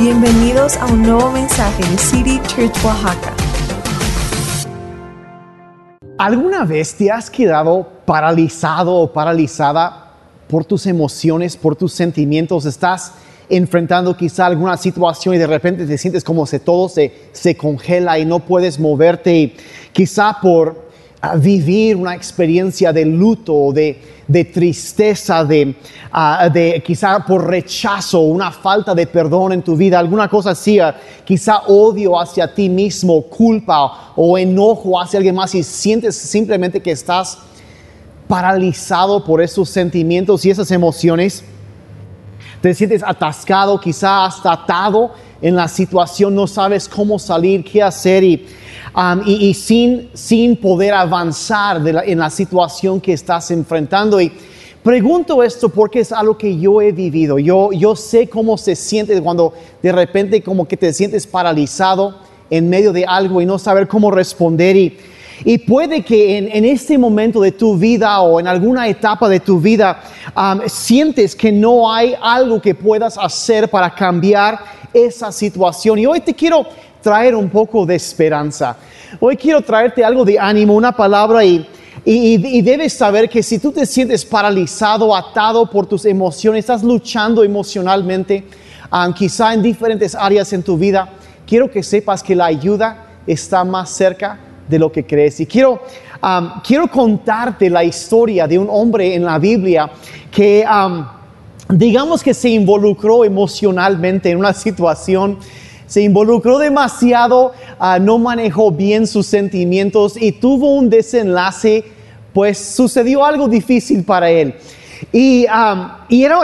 Bienvenidos a un nuevo mensaje de City Church Oaxaca. ¿Alguna vez te has quedado paralizado o paralizada por tus emociones, por tus sentimientos? Estás enfrentando quizá alguna situación y de repente te sientes como si todo se, se congela y no puedes moverte. Y quizá por ah, vivir una experiencia de luto, de, de tristeza, de, ah, de quizá por rechazo, una falta de perdón en tu vida, alguna cosa así, ah, quizá odio hacia ti mismo, culpa o enojo hacia alguien más y sientes simplemente que estás paralizado por esos sentimientos y esas emociones te sientes atascado, quizá hasta atado en la situación, no sabes cómo salir, qué hacer y, um, y, y sin, sin poder avanzar de la- en la situación que estás enfrentando. Y pregunto esto porque es algo que yo he vivido. Yo, yo sé cómo se siente cuando de repente como que te sientes paralizado en medio de algo y no saber cómo responder. Y, y puede que en, en este momento de tu vida o en alguna etapa de tu vida um, sientes que no hay algo que puedas hacer para cambiar esa situación. Y hoy te quiero traer un poco de esperanza. Hoy quiero traerte algo de ánimo, una palabra y, y, debes saber que si tú te sientes paralizado, atado por tus emociones, estás luchando emocionalmente, um, quizá en diferentes áreas en tu vida, quiero que sepas que la ayuda está más cerca de lo que crees. Y quiero, quiero contarte la historia de un hombre en la Biblia que, digamos que se involucró emocionalmente en una situación, se involucró demasiado, ah, no manejó bien sus sentimientos y tuvo un desenlace, pues sucedió algo difícil para él. Y, era,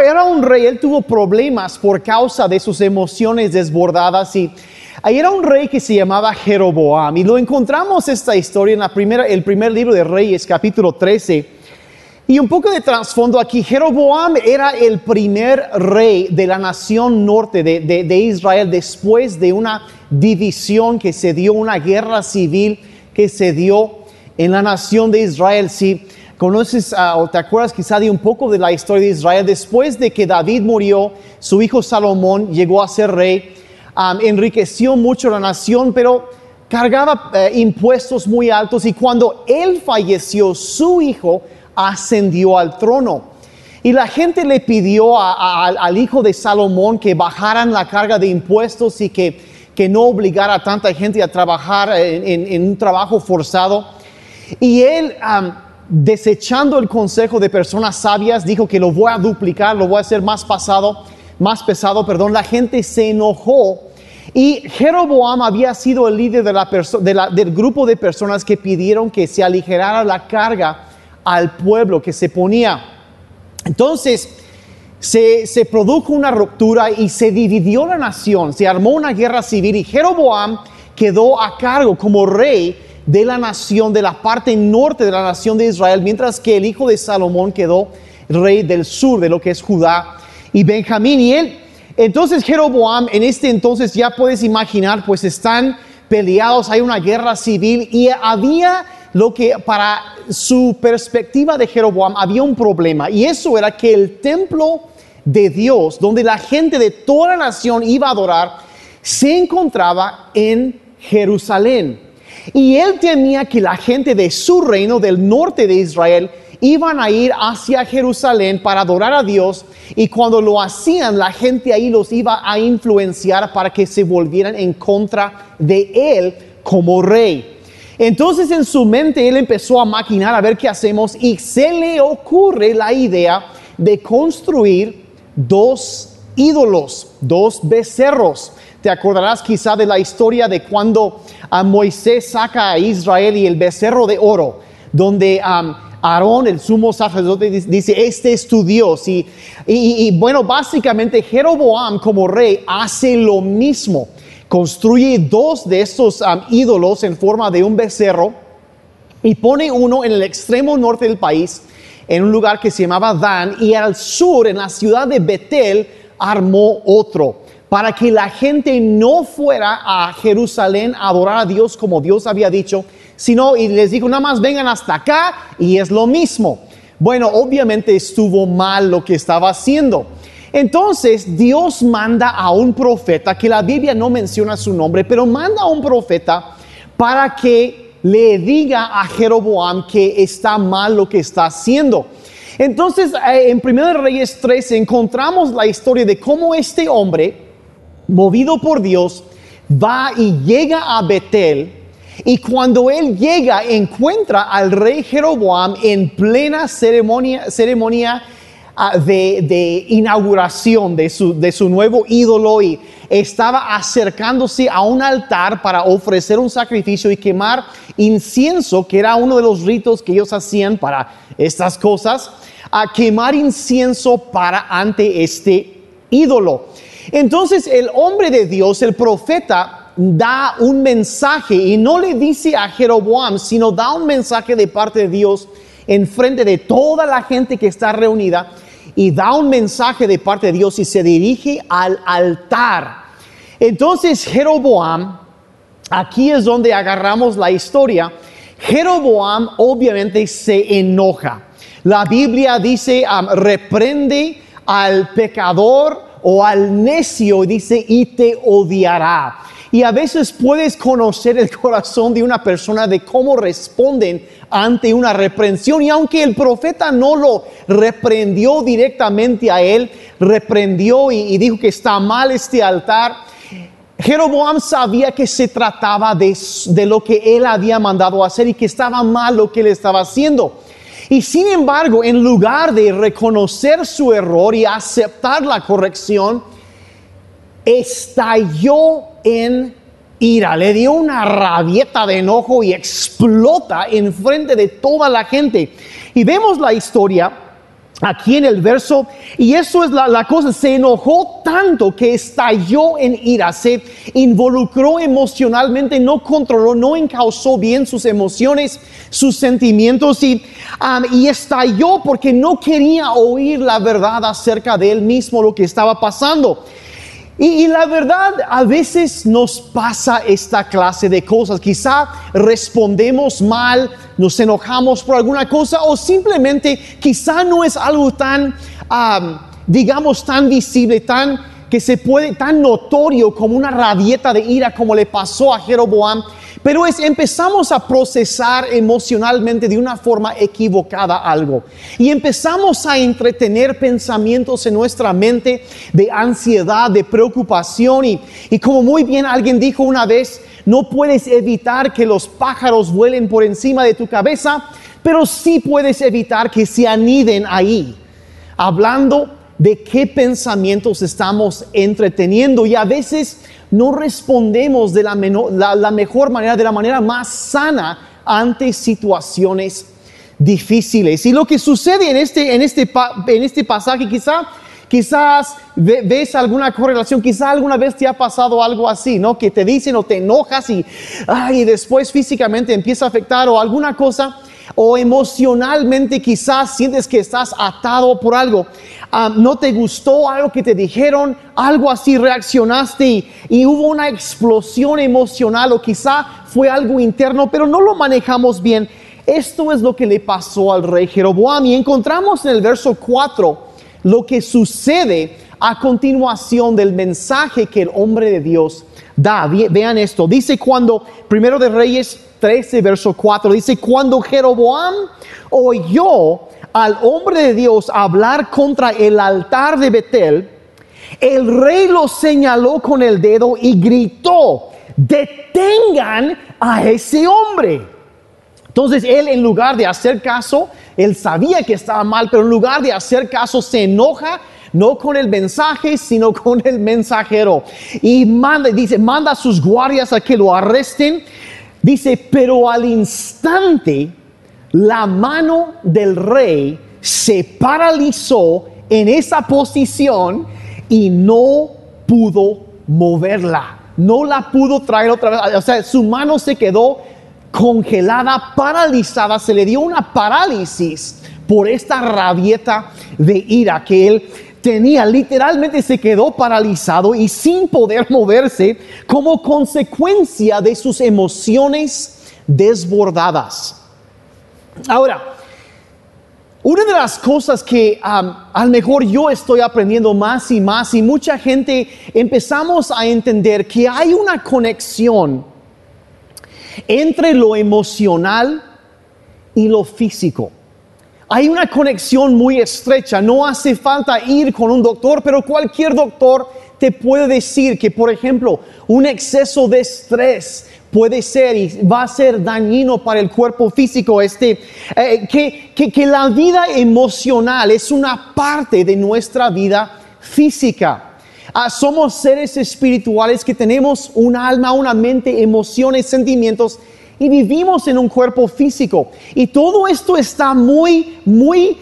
era un rey, él tuvo problemas por causa de sus emociones desbordadas y ahí era un rey que se llamaba Jeroboam y lo encontramos esta historia en la primera, el primer libro de Reyes, capítulo 13. Y un poco de trasfondo aquí, Jeroboam era el primer rey de la nación norte de, de- de Israel después de una división que se dio, una guerra civil que se dio en la nación de Israel. Si conoces ah, o te acuerdas quizá de un poco de la historia de Israel, después de que David murió, su hijo Salomón llegó a ser rey, enriqueció mucho la nación, pero cargaba eh, impuestos muy altos y cuando él falleció, su hijo ascendió al trono. Y la gente le pidió al- hijo de Salomón que bajaran la carga de impuestos y que, que no obligara a tanta gente a trabajar en, un trabajo forzado. Y él, desechando el consejo de personas sabias, dijo que lo voy a duplicar, lo voy a hacer más pasado, más pesado, perdón. La gente se enojó y Jeroboam había sido el líder del grupo de personas que pidieron que se aligerara la carga al pueblo que se ponía. Entonces, se, se produjo una ruptura y se dividió la nación, se armó una guerra civil y Jeroboam quedó a cargo como rey de la nación, de la parte norte de la nación de Israel, mientras que el hijo de Salomón quedó rey del sur, de lo que es Judá y Benjamín. Y él, entonces Jeroboam, en este entonces ya puedes imaginar, pues están peleados, hay una guerra civil y había lo que para su perspectiva de Jeroboam había un problema y eso era que el templo de Dios, donde la gente de toda la nación iba a adorar, se encontraba en Jerusalén. Y él temía que la gente de su reino, del norte de Israel, iban a ir hacia Jerusalén para adorar a Dios y cuando lo hacían la gente ahí los iba a influenciar para que se volvieran en contra de él como rey. Entonces en su mente él empezó a maquinar a ver qué hacemos y se le ocurre la idea de construir dos ídolos, dos becerros. Te acordarás quizá de la historia de cuando a Moisés saca a Israel y el becerro de oro, donde um, Aarón, el sumo sacerdote, dice- este es tu Dios. Y, bueno, básicamente Jeroboam como rey hace lo mismo. Construye dos de estos ídolos en forma de un becerro y pone uno en el extremo norte del país, en un lugar que se llamaba Dan, y al sur, en la ciudad de Betel, armó otro, para que la gente no fuera a Jerusalén a adorar a Dios como Dios había dicho, sino, y les dijo, nada más vengan hasta acá y es lo mismo. Bueno, obviamente estuvo mal lo que estaba haciendo. Entonces Dios manda a un profeta, que la Biblia no menciona su nombre, pero manda a un profeta para que le diga a Jeroboam que está mal lo que está haciendo. Entonces, eh, en 1 Reyes 13 encontramos la historia de cómo este hombre, movido por Dios, va y llega a Betel. Y cuando él llega, encuentra al rey Jeroboam en plena ceremonia, ceremonia de, inauguración de su, de su nuevo ídolo y estaba acercándose a un altar para ofrecer un sacrificio y quemar incienso, que era uno de los ritos que ellos hacían para estas cosas, a quemar incienso para ante este ídolo. Entonces el hombre de Dios, el profeta, da un mensaje y no le dice a Jeroboam, sino da un mensaje de parte de Dios en frente de toda la gente que está reunida y da un mensaje de parte de Dios y se dirige al altar. Entonces Jeroboam, aquí es donde agarramos la historia, Jeroboam obviamente se enoja. La Biblia dice, reprende al pecador o al necio, dice, y te odiará. Y a veces puedes conocer el corazón de una persona de cómo responden ante una reprensión. Y aunque el profeta no lo reprendió directamente a él, reprendió y, dijo que está mal este altar, Jeroboam sabía que se trataba de, de, lo que él había mandado hacer y que estaba mal lo que él estaba haciendo. Y sin embargo, en lugar de reconocer su error y aceptar la corrección, estalló en ira, le dio una rabieta de enojo y explota en frente de toda la gente. Y vemos la historia aquí en el verso, y eso es la, cosa, se enojó tanto que estalló en ira, se involucró emocionalmente, no controló, no encausó bien sus emociones, sus sentimientos, y, um, y estalló porque no quería oír la verdad acerca de él mismo, lo que estaba pasando. Y, la verdad, a veces nos pasa esta clase de cosas. Quizá respondemos mal, nos enojamos por alguna cosa o simplemente quizá no es algo tan, digamos, tan visible, tan que se puede, tan notorio como una rabieta de ira como le pasó a Jeroboam pero es, empezamos a procesar emocionalmente de una forma equivocada algo. Y empezamos a entretener pensamientos en nuestra mente de ansiedad, de preocupación. Y, y como muy bien alguien dijo una vez, no puedes evitar que los pájaros vuelen por encima de tu cabeza, pero sí puedes evitar que se aniden ahí. Hablando de qué pensamientos estamos entreteniendo y a veces no respondemos de la, mejor manera, de la manera más sana ante situaciones difíciles. Y lo que sucede en este, en este, en este pasaje, quizá, quizás ves alguna correlación, quizá alguna vez te ha pasado algo así, ¿no? Que te dicen o te enojas y, ay, y después físicamente empieza a afectar o alguna cosa o emocionalmente quizás sientes que estás atado por algo. Ah, no te gustó algo que te dijeron, algo así reaccionaste y, hubo una explosión emocional o quizá fue algo interno, pero no lo manejamos bien. Esto es lo que le pasó al rey Jeroboam y encontramos en el verso 4 lo que sucede a continuación del mensaje que el hombre de Dios da. Vean esto, dice cuando, primero de Reyes 13, verso 4, dice, cuando Jeroboam oyó al hombre de Dios hablar contra el altar de Betel, el rey lo señaló con el dedo y gritó, detengan a ese hombre. Entonces él en lugar de hacer caso, él sabía que estaba mal, pero en lugar de hacer caso se enoja no con el mensaje, sino con el mensajero. Y manda, dice, manda a sus guardias a que lo arresten. Dice, pero al instante la mano del rey se paralizó en esa posición y no pudo moverla. No la pudo traer otra vez. O sea, su mano se quedó congelada, paralizada. Se le dio una parálisis por esta rabieta de ira que él tenía. Literalmente se quedó paralizado y sin poder moverse como consecuencia de sus emociones desbordadas. Ahora, Una de las cosas que um, a lo mejor yo estoy aprendiendo más y más y mucha gente empezamos a entender que hay una conexión entre lo emocional y lo físico. Hay una conexión muy estrecha, no hace falta ir con un doctor, pero cualquier doctor te puede decir que, por ejemplo, un exceso de estrés puede ser y va a ser dañino para el cuerpo físico, este, eh, que, que, que la vida emocional es una parte de nuestra vida física. Ah, somos seres espirituales que tenemos un alma, una mente, emociones, sentimientos y vivimos en un cuerpo físico. Y todo esto está muy, muy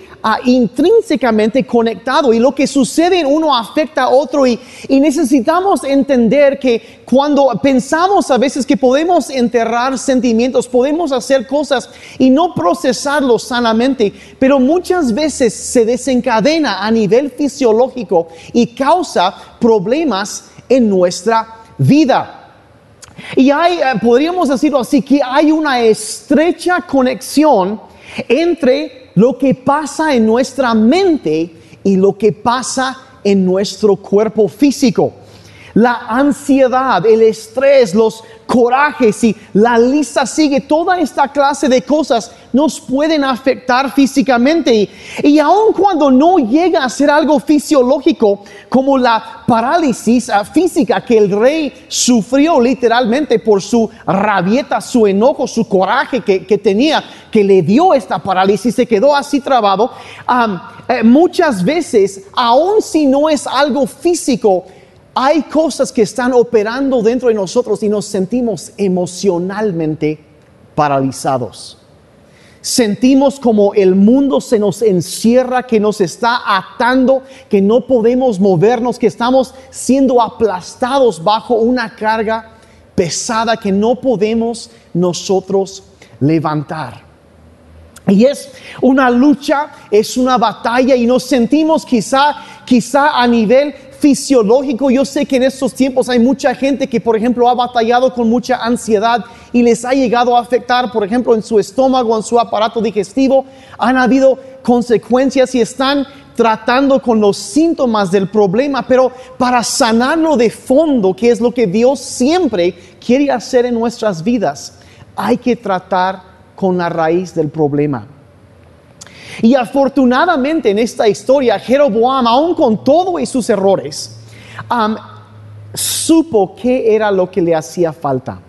intrínsecamente conectado y lo que sucede en uno afecta a otro y, y necesitamos entender que cuando pensamos a veces que podemos enterrar sentimientos, podemos hacer cosas y no procesarlos sanamente, pero muchas veces se desencadena a nivel fisiológico y causa problemas en nuestra vida. Y hay, eh, podríamos decirlo así, que hay una estrecha conexión entre lo que pasa en nuestra mente y lo que pasa en nuestro cuerpo físico. La ansiedad, el estrés, los corajes y la lista sigue, toda esta clase de cosas nos pueden afectar físicamente. Y, y aun cuando no llega a ser algo fisiológico como la parálisis ah, física que el rey sufrió literalmente por su rabieta, su enojo, su coraje que, que tenía, que le dio esta parálisis, se quedó así trabado. Eh, muchas veces, aun si no es algo físico, hay cosas que están operando dentro de nosotros y nos sentimos emocionalmente paralizados. Sentimos como el mundo se nos encierra, que nos está atando, que no podemos movernos, que estamos siendo aplastados bajo una carga pesada que no podemos nosotros levantar. Y es una lucha, es una batalla y nos sentimos quizá, quizá a nivel fisiológico. Yo sé que en estos tiempos hay mucha gente que, por ejemplo, ha batallado con mucha ansiedad y les ha llegado a afectar, por ejemplo, en su estómago, en su aparato digestivo. Han habido consecuencias y están tratando con los síntomas del problema, pero para sanarlo de fondo, que es lo que Dios siempre quiere hacer en nuestras vidas, hay que tratar con la raíz del problema. Y afortunadamente en esta historia, Jeroboam, aún con todo y sus errores, supo qué era lo que le hacía falta.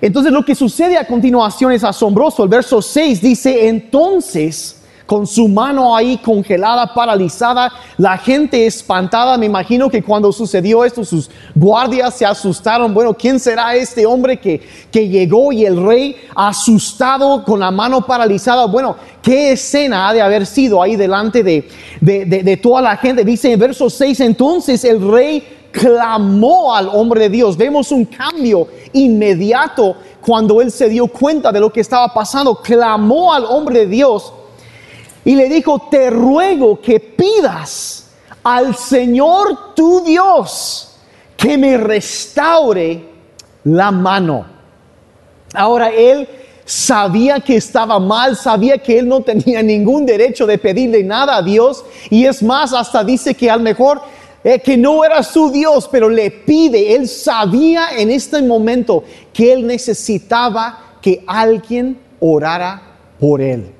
Entonces lo que sucede a continuación es asombroso. El verso 6 dice, entonces con su mano ahí congelada, paralizada, la gente espantada, me imagino que cuando sucedió esto sus guardias se asustaron, bueno, ¿quién será este hombre que, que llegó y el rey asustado con la mano paralizada? Bueno, ¿qué escena ha de haber sido ahí delante de, de, de, toda la gente? Dice en verso 6, entonces el rey clamó al hombre de Dios. Vemos un cambio inmediato cuando él se dio cuenta de lo que estaba pasando. Clamó al hombre de Dios y le dijo, te ruego que pidas al Señor tu Dios que me restaure la mano. Ahora él sabía que estaba mal, sabía que él no tenía ningún derecho de pedirle nada a Dios. Y es más, hasta dice que al mejor eh, que no era su Dios, pero le pide, él sabía en este momento que él necesitaba que alguien orara por él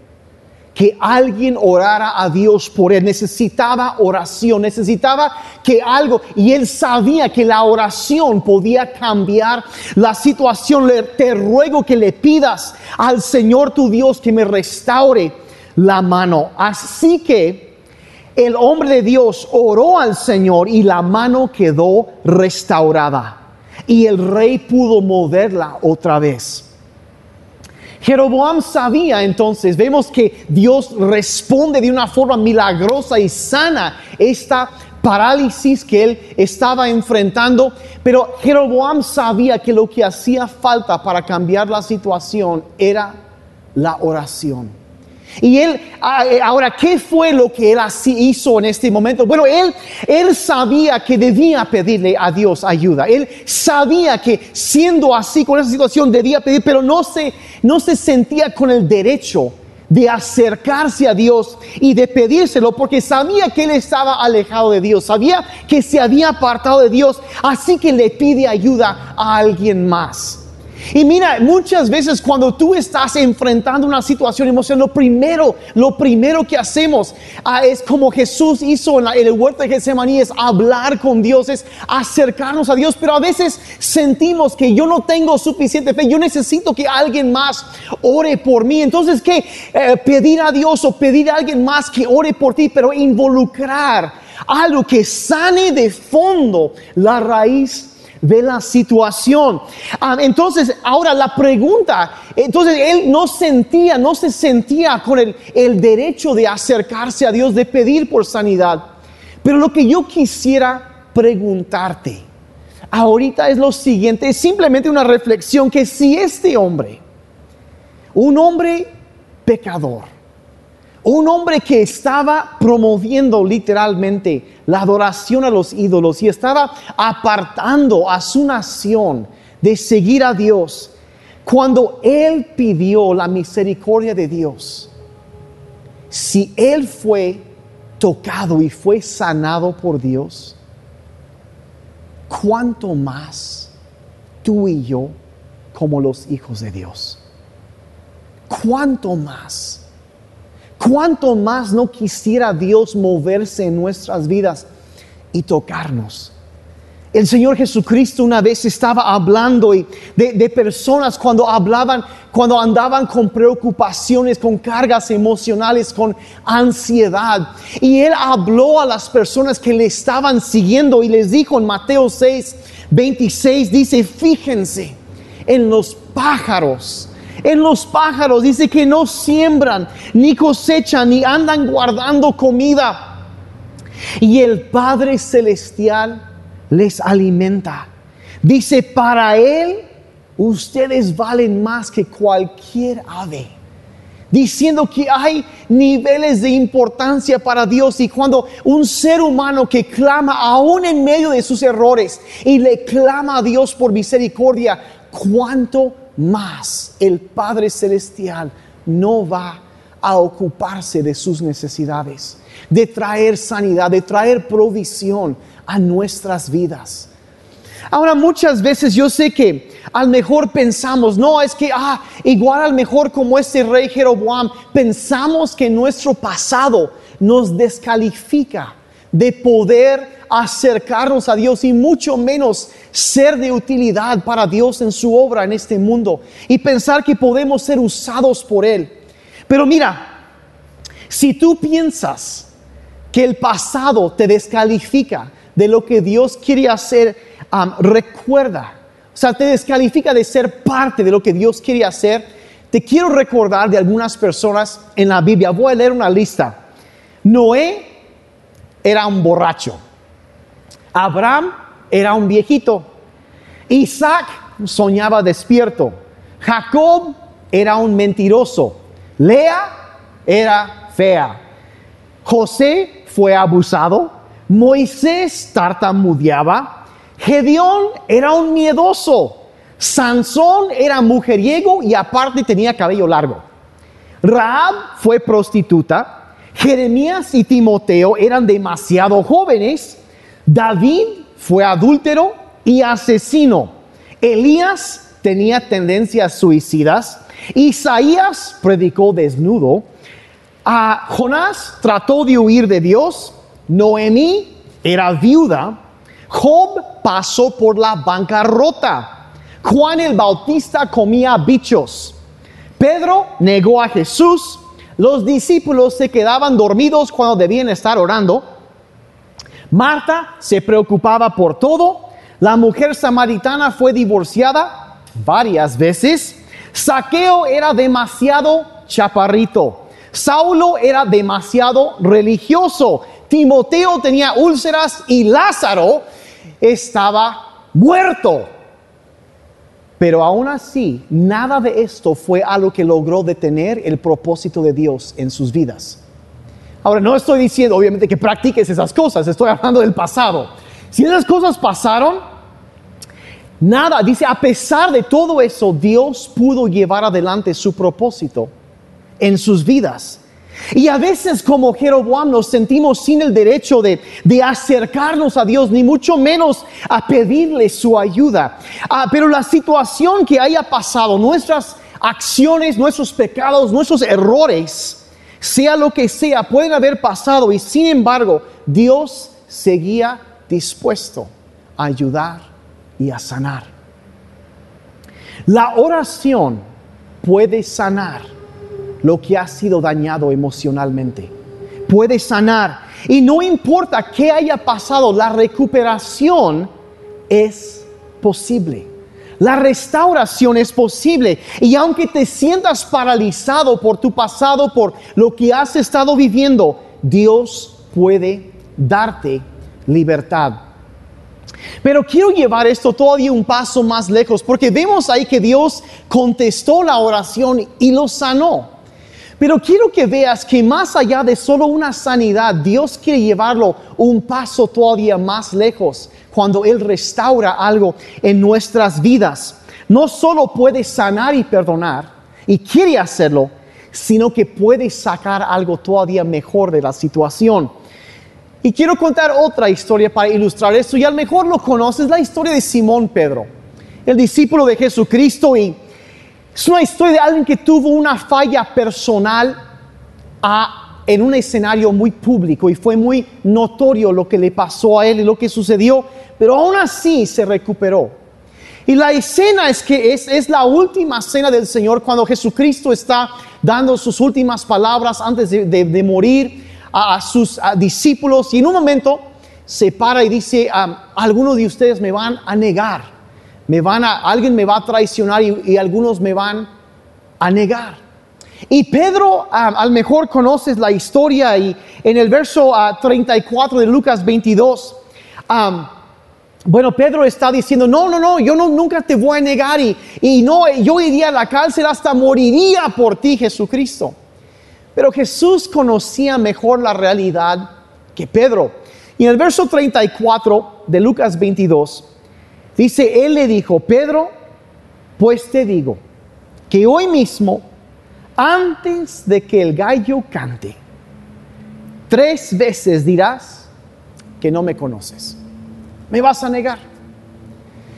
que alguien orara a Dios por él. Necesitaba oración, necesitaba que algo, y él sabía que la oración podía cambiar la situación. Le, te ruego que le pidas al Señor tu Dios que me restaure la mano. Así que el hombre de Dios oró al Señor y la mano quedó restaurada. Y el rey pudo moverla otra vez. Jeroboam sabía entonces, vemos que Dios responde de una forma milagrosa y sana esta parálisis que él estaba enfrentando, pero Jeroboam sabía que lo que hacía falta para cambiar la situación era la oración. Y él, ah, eh, ahora, ¿qué fue lo que él así hizo en este momento? Bueno, él, él sabía que debía pedirle a Dios ayuda. Él sabía que siendo así con esa situación debía pedir, pero no se, no se sentía con el derecho de acercarse a Dios y de pedírselo porque sabía que él estaba alejado de Dios, sabía que se había apartado de Dios, así que le pide ayuda a alguien más. Y mira, muchas veces cuando tú estás enfrentando una situación emocional, lo primero, lo primero que hacemos ah, es como Jesús hizo en, el huerto de Getsemaní, es hablar con Dios, es acercarnos a Dios. Pero a veces sentimos que yo no tengo suficiente fe, yo necesito que alguien más ore por mí. Entonces, ¿qué? Eh, pedir a Dios o pedir a alguien más que ore por ti, pero involucrar algo que sane de fondo la raíz de la situación. Ah, entonces, ahora la pregunta, entonces él no sentía, no se sentía con el, el derecho de acercarse a Dios, de pedir por sanidad. Pero lo que yo quisiera preguntarte ahorita es lo siguiente, es simplemente una reflexión que si este hombre, un hombre pecador, un hombre que estaba promoviendo literalmente la adoración a los ídolos y estaba apartando a su nación de seguir a Dios. Cuando él pidió la misericordia de Dios, si él fue tocado y fue sanado por Dios, ¿cuánto más tú y yo como los hijos de Dios? ¿Cuánto más? ¿Cuánto más no quisiera Dios moverse en nuestras vidas y tocarnos? El Señor Jesucristo una vez estaba hablando de, de, personas cuando hablaban, cuando andaban con preocupaciones, con cargas emocionales, con ansiedad. Y Él habló a las personas que le estaban siguiendo y les dijo en Mateo 6, 26, dice, fíjense en los pájaros en los pájaros. Dice que no siembran, ni cosechan, ni andan guardando comida. Y el Padre Celestial les alimenta. Dice, para Él ustedes valen más que cualquier ave. Diciendo que hay niveles de importancia para Dios y cuando un ser humano que clama aún en medio de sus errores y le clama a Dios por misericordia, cuánto más el Padre Celestial no va a ocuparse de sus necesidades, de traer sanidad, de traer provisión a nuestras vidas. Ahora muchas veces yo sé que al mejor pensamos, no, es que, ah, igual al mejor como este rey Jeroboam, pensamos que nuestro pasado nos descalifica de poder acercarnos a Dios y mucho menos ser de utilidad para Dios en su obra en este mundo y pensar que podemos ser usados por Él. Pero mira, si tú piensas que el pasado te descalifica de lo que Dios quiere hacer, recuerda, o sea, te descalifica de ser parte de lo que Dios quiere hacer. Te quiero recordar de algunas personas en la Biblia. Voy a leer una lista. Noé era un borracho. Abraham era un viejito. Isaac soñaba despierto. Jacob era un mentiroso. Lea era fea. José fue abusado. Moisés tartamudeaba. Gedeón era un miedoso. Sansón era mujeriego y aparte tenía cabello largo. Raab fue prostituta. Jeremías y Timoteo eran demasiado jóvenes. David fue adúltero y asesino. Elías tenía tendencias suicidas. Isaías predicó desnudo. A Jonás trató de huir de Dios. Noemí era viuda. Job pasó por la bancarrota. Juan el Bautista comía bichos. Pedro negó a Jesús. Los discípulos se quedaban dormidos cuando debían estar orando. Marta se preocupaba por todo. La mujer samaritana fue divorciada varias veces. Saqueo era demasiado chaparrito. Saulo era demasiado religioso. Timoteo tenía úlceras y Lázaro estaba muerto. Pero aún así, nada de esto fue algo que logró detener el propósito de Dios en sus vidas. Ahora, no estoy diciendo, obviamente, que practiques esas cosas, estoy hablando del pasado. Si esas cosas pasaron, nada, dice, a pesar de todo eso, Dios pudo llevar adelante su propósito en sus vidas. Y a veces como Jeroboam nos sentimos sin el derecho de, acercarnos a Dios, ni mucho menos a pedirle su ayuda. Ah, pero la situación que haya pasado, nuestras acciones, nuestros pecados, nuestros errores, sea lo que sea, pueden haber pasado y sin embargo Dios seguía dispuesto a ayudar y a sanar. La oración puede sanar lo que ha sido dañado emocionalmente. Puede sanar. Y no importa qué haya pasado, la recuperación es posible. La restauración es posible. Y aunque te sientas paralizado por tu pasado, por lo que has estado viviendo, Dios puede darte libertad. Pero quiero llevar esto todavía un paso más lejos, porque vemos ahí que Dios contestó la oración y lo sanó. Pero quiero que veas que más allá de solo una sanidad, Dios quiere llevarlo un paso todavía más lejos cuando Él restaura algo en nuestras vidas. No solo puede sanar y perdonar, y quiere hacerlo, sino que puede sacar algo todavía mejor de la situación. Y quiero contar otra historia para ilustrar esto, y a lo mejor lo conoces, la historia de Simón Pedro, el discípulo de Jesucristo y es una historia de alguien que tuvo una falla personal en un escenario muy público y fue muy notorio lo que le pasó a él y lo que sucedió, pero aún así se recuperó. Y la escena es que es, la última cena del Señor cuando Jesucristo está dando sus últimas palabras antes de, morir a, sus discípulos y en un momento se para y dice, algunos de ustedes me van a negar me van a, alguien me va a traicionar y, algunos me van a negar. Y Pedro, al mejor conoces la historia y en el verso 34 de Lucas 22, bueno, Pedro está diciendo, no, no, no, yo no, nunca te voy a negar y, y no, yo iría a la cárcel hasta moriría por ti, Jesucristo. Pero Jesús conocía mejor la realidad que Pedro. Y en el verso 34 de Lucas 22, Dice, él le dijo, Pedro, pues te digo que hoy mismo, antes de que el gallo cante, tres veces dirás que no me conoces. Me vas a negar.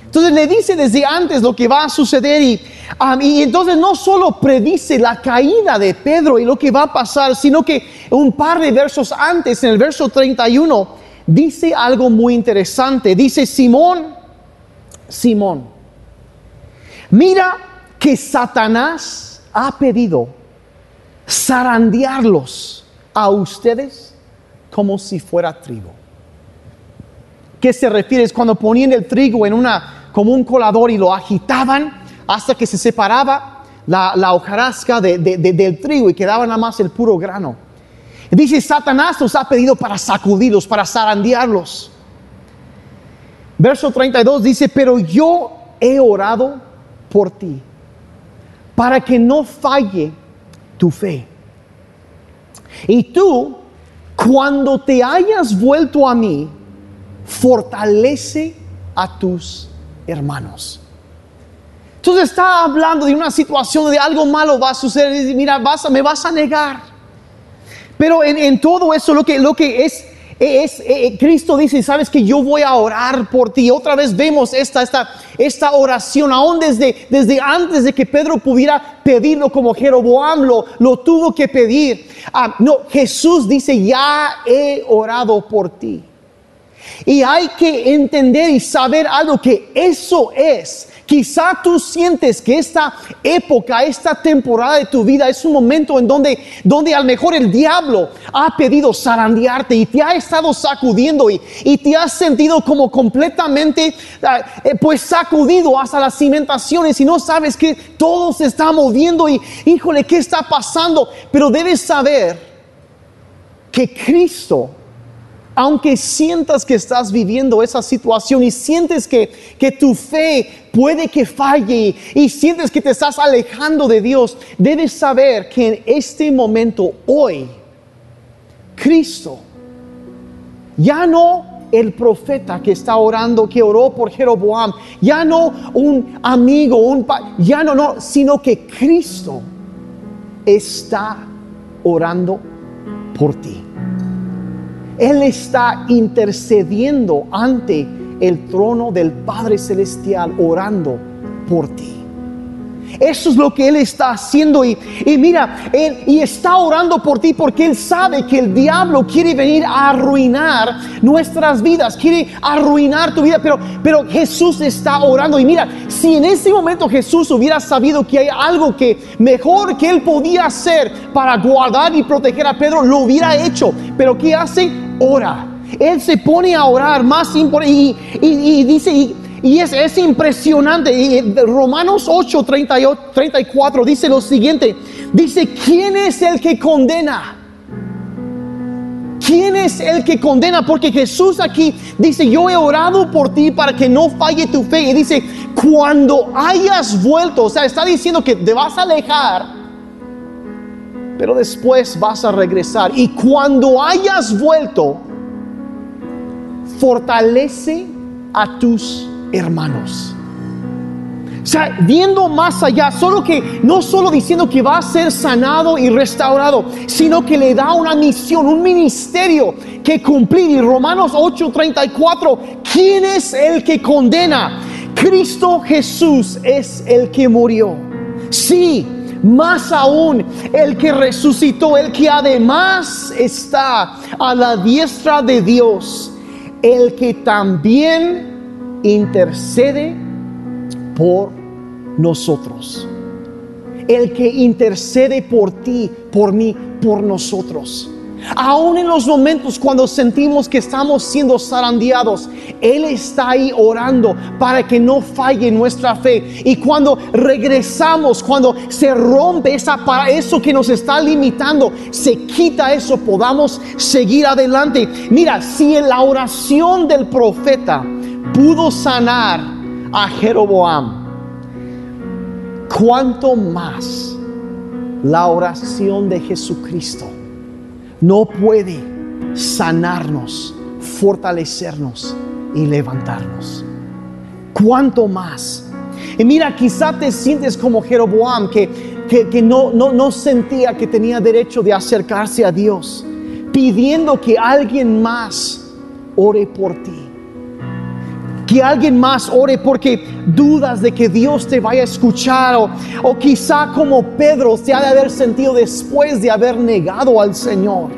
Entonces le dice desde antes lo que va a suceder y, y, entonces no solo predice la caída de Pedro y lo que va a pasar, sino que un par de versos antes, en el verso 31, dice algo muy interesante. Dice, Simón, Simón, mira que Satanás ha pedido zarandearlos a ustedes como si fuera trigo. ¿Qué se refiere? Es cuando ponían el trigo en una, como un colador y lo agitaban hasta que se separaba la, hojarasca del trigo y quedaba nada más el puro grano. Dice, Satanás los ha pedido para sacudirlos, para zarandearlos. Verso 32 dice, pero yo he orado por ti, para que no falle tu fe. Y tú, cuando te hayas vuelto a mí, fortalece a tus hermanos. Entonces está hablando de una situación de algo malo va a suceder. Y mira, me vas a negar. Pero en, en, todo eso lo que, lo que es es, eh, eh, Cristo dice, sabes que yo voy a orar por ti. Otra vez vemos esta, esta, esta oración, aún desde, desde antes de que Pedro pudiera pedirlo como Jeroboam lo, lo tuvo que pedir. Ah, no, Jesús dice, ya he orado por ti. Y hay que entender y saber algo que eso es Quizá tú sientes que esta época, esta temporada de tu vida es un momento en donde, donde a lo mejor el diablo ha pedido zarandearte y te ha estado sacudiendo y, y te has sentido como completamente ah, eh, pues sacudido hasta las cimentaciones y no sabes que todo se está moviendo y híjole, ¿qué está pasando? Pero debes saber que Cristo aunque sientas que estás viviendo esa situación y sientes que, tu fe puede que falle y, sientes que te estás alejando de Dios, debes saber que en este momento, hoy, Cristo, ya no el profeta que está orando, que oró por Jeroboam, ya no un amigo, un ya no, no, sino que Cristo está orando por ti. Él está intercediendo ante el trono del Padre Celestial, orando por ti. Eso es lo que Él está haciendo. Y, mira, Él y está orando por ti porque Él sabe que el diablo quiere venir a arruinar nuestras vidas, quiere arruinar tu vida. Pero, pero Jesús está orando. Y mira, si en ese momento Jesús hubiera sabido que hay algo que mejor que Él podía hacer para guardar y proteger a Pedro, lo hubiera hecho. Pero ¿qué hace? Ora. Él se pone a orar más y, y, dice, y, y es, impresionante. Y Romanos 8, 34 dice lo siguiente. Dice, ¿quién es el que condena? ¿Quién es el que condena? Porque Jesús aquí dice, yo he orado por ti para que no falle tu fe. Y dice, cuando hayas vuelto, o sea, está diciendo que te vas a alejar, pero después vas a regresar. Y cuando hayas vuelto, fortalece a tus hermanos. O sea, viendo más allá, solo que no solo diciendo que va a ser sanado y restaurado, sino que le da una misión, un ministerio que cumplir. Y Romanos 8:34, ¿quién es el que condena? Cristo Jesús es el que murió. Sí, más aún el que resucitó, el que además está a la diestra de Dios, el que también intercede por nosotros. El que intercede por ti, por mí, por nosotros. Aún en los momentos cuando sentimos que estamos siendo zarandeados, Él está ahí orando para que no falle nuestra fe. Y cuando regresamos, cuando se rompe esa, para eso que nos está limitando, se quita eso, podamos seguir adelante. Mira, si en la oración del profeta pudo sanar a Jeroboam, ¿cuánto más la oración de Jesucristo no puede sanarnos, fortalecernos y levantarnos? ¿Cuánto más? Y mira, quizá te sientes como Jeroboam, que, que, no, no, no sentía que tenía derecho de acercarse a Dios, pidiendo que alguien más ore por ti que alguien más ore porque dudas de que Dios te vaya a escuchar o, o quizá como Pedro se ha de haber sentido después de haber negado al Señor.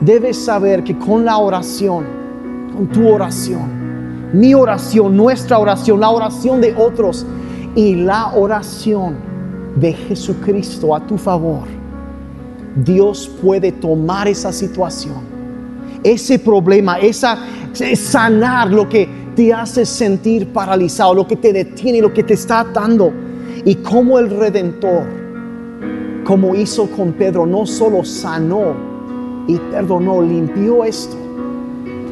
Debes saber que con la oración, con tu oración, mi oración, nuestra oración, la oración de otros y la oración de Jesucristo a tu favor, Dios puede tomar esa situación, ese problema, esa sanar lo que te hace sentir paralizado, lo que te detiene, lo que te está atando. Y como el Redentor, como hizo con Pedro, no solo sanó y perdonó, limpió esto,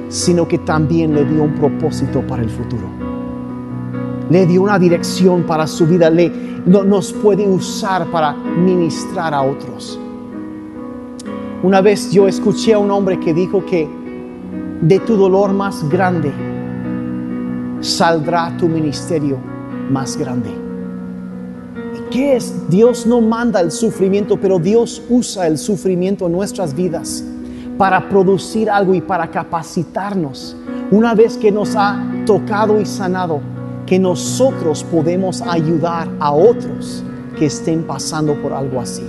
sino que también le dio un propósito para el futuro. Le dio una dirección para su vida, le, nos puede usar para ministrar a otros. Una vez yo escuché a un hombre que dijo que de tu dolor más grande, saldrá tu ministerio más grande. ¿Y qué es? Dios no manda el sufrimiento, pero Dios usa el sufrimiento en nuestras vidas para producir algo y para capacitarnos. Una vez que nos ha tocado y sanado, que nosotros podemos ayudar a otros que estén pasando por algo así.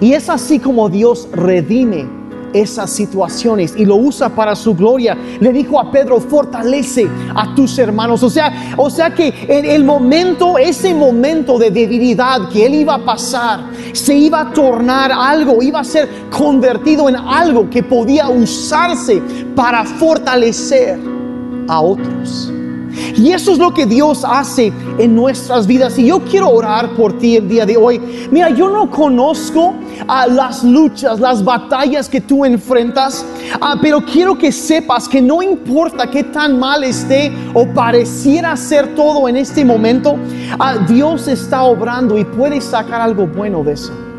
Y es así como Dios redime esas situaciones y lo usa para su gloria. Le dijo a Pedro, fortalece a tus hermanos. O sea, o sea que en el momento, ese momento de debilidad que él iba a pasar, se iba a tornar algo, iba a ser convertido en algo que podía usarse para fortalecer a otros. Y eso es lo que Dios hace en nuestras vidas. Y yo quiero orar por ti el día de hoy. Mira, yo no conozco a las luchas, las batallas que tú enfrentas, ah, pero quiero que sepas que no importa qué tan mal esté o pareciera ser todo en este momento, ah, Dios está obrando y puede sacar algo bueno de eso.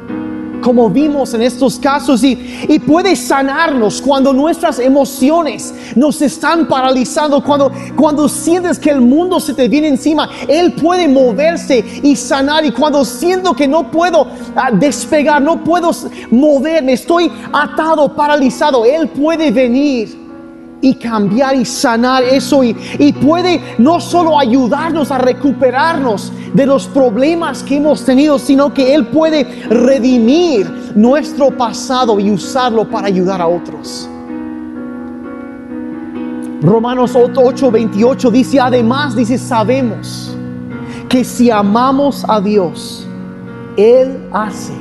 Como vimos en estos casos, y, y puede sanarnos cuando nuestras emociones nos están paralizando, cuando, cuando sientes que el mundo se te viene encima, Él puede moverse y sanar, y cuando siento que no puedo ah, despegar, no puedo moverme, estoy atado, paralizado, Él puede venir y cambiar y sanar eso y, y, puede no solo ayudarnos a recuperarnos de los problemas que hemos tenido, sino que Él puede redimir nuestro pasado y usarlo para ayudar a otros. Romanos 8:28 dice, además, dice, sabemos que si amamos a Dios, Él hace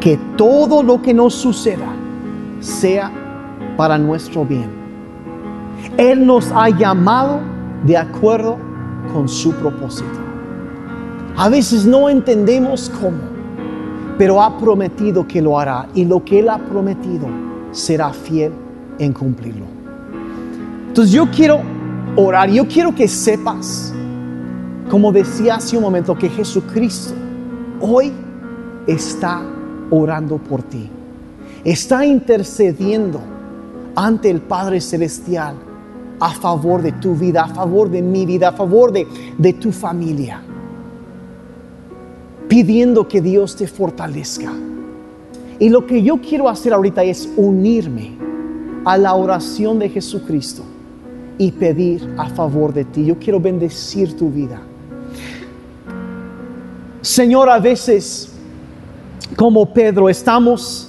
que todo lo que nos suceda sea para nuestro bien. Él nos ha llamado de acuerdo con su propósito. A veces no entendemos cómo, pero ha prometido que lo hará y lo que Él ha prometido será fiel en cumplirlo. Entonces yo quiero orar, yo quiero que sepas, como decía hace un momento, que Jesucristo hoy está orando por ti, está intercediendo ante el Padre Celestial a favor de tu vida, a favor de mi vida, a favor de, de tu familia. Pidiendo que Dios te fortalezca. Y lo que yo quiero hacer ahorita es unirme a la oración de Jesucristo y pedir a favor de ti. Yo quiero bendecir tu vida. Señor, a veces, como Pedro, estamos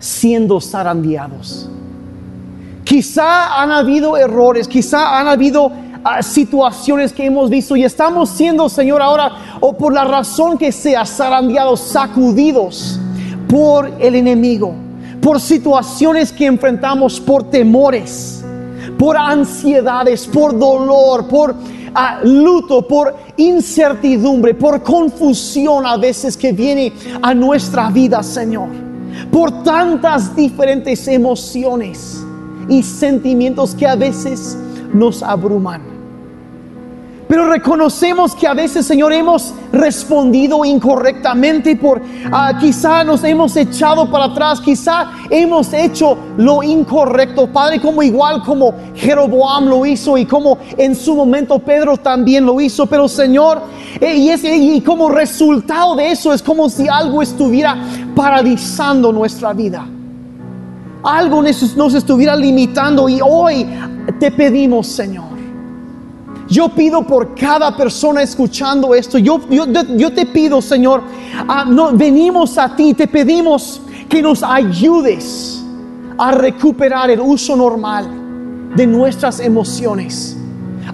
siendo zarandeados. Quizá han habido errores, quizá han habido ah, situaciones que hemos visto y estamos siendo, Señor, ahora, o por la razón que sea, zarandeados, sacudidos por el enemigo, por situaciones que enfrentamos, por temores, por ansiedades, por dolor, por ah, luto, por incertidumbre, por confusión a veces que viene a nuestra vida, Señor, por tantas diferentes emociones y sentimientos que a veces nos abruman. Pero reconocemos que a veces, Señor, hemos respondido incorrectamente por ah, quizá nos hemos echado para atrás, quizá hemos hecho lo incorrecto, Padre, como igual como Jeroboam lo hizo y como en su momento Pedro también lo hizo. Pero, Señor, eh, y, es, y como resultado de eso es como si algo estuviera paralizando nuestra vida algo nos estuviera limitando y hoy te pedimos, Señor. Yo pido por cada persona escuchando esto. Yo, te pido, Señor, ah, no, venimos a ti, te pedimos que nos ayudes a recuperar el uso normal de nuestras emociones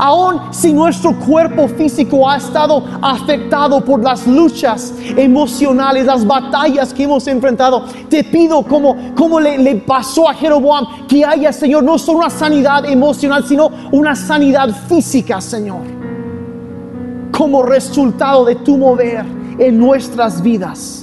Aún si nuestro cuerpo físico ha estado afectado por las luchas emocionales, las batallas que hemos enfrentado, te pido como, como le, le pasó a Jeroboam, que haya, Señor, no solo una sanidad emocional, sino una sanidad física, Señor. Como resultado de tu mover en nuestras vidas.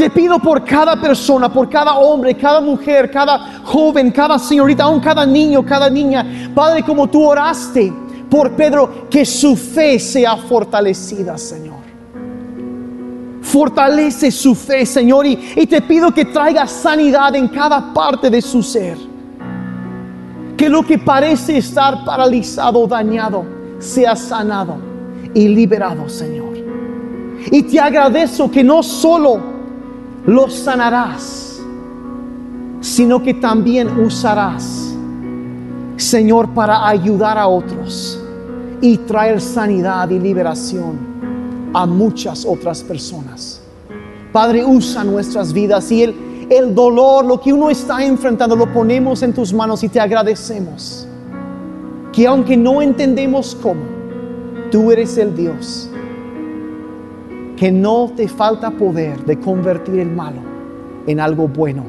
Te pido por cada persona, por cada hombre, cada mujer, cada joven, cada señorita, aún cada niño, cada niña. Padre, como tú oraste por Pedro, que su fe sea fortalecida, Señor. Fortalece su fe, Señor, y, y te pido que traiga sanidad en cada parte de su ser. Que lo que parece estar paralizado, dañado, sea sanado y liberado, Señor. Y te agradezco que no solo los sanarás, sino que también usarás, Señor, para ayudar a otros y traer sanidad y liberación a muchas otras personas. Padre, usa nuestras vidas y el, el dolor, lo que uno está enfrentando, lo ponemos en tus manos y te agradecemos. Que aunque no entendemos cómo, tú eres el Dios que no te falta poder de convertir el malo en algo bueno.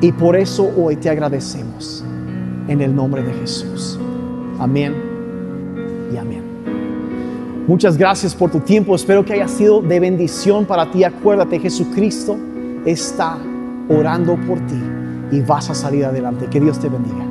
Y por eso hoy te agradecemos en el nombre de Jesús. Amén y amén. Muchas gracias por tu tiempo. Espero que haya sido de bendición para ti. Acuérdate, Jesucristo está orando por ti y vas a salir adelante. Que Dios te bendiga.